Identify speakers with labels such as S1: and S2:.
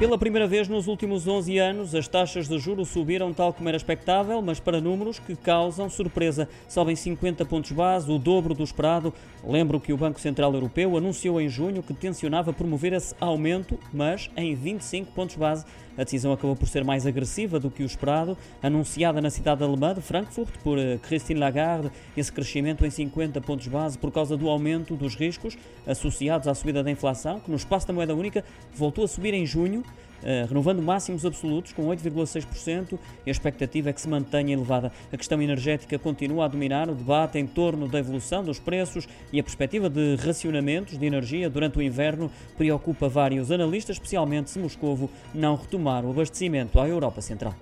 S1: Pela primeira vez nos últimos 11 anos, as taxas de juros subiram tal como era expectável, mas para números que causam surpresa. Sobem 50 pontos base, o dobro do esperado. Lembro que o Banco Central Europeu anunciou em junho que tencionava promover esse aumento, mas em 25 pontos base. A decisão acabou por ser mais agressiva do que o esperado, anunciada na cidade alemã de Frankfurt por eh, Christine Lagarde, esse crescimento em 50 pontos base por causa do aumento dos riscos associados à subida da inflação, que no espaço da moeda única voltou a subir em junho Uh, renovando máximos absolutos com 8,6% e a expectativa é que se mantenha elevada. A questão energética continua a dominar o debate em torno da evolução dos preços e a perspectiva de racionamentos de energia durante o inverno preocupa vários analistas, especialmente se Moscovo não retomar o abastecimento à Europa Central.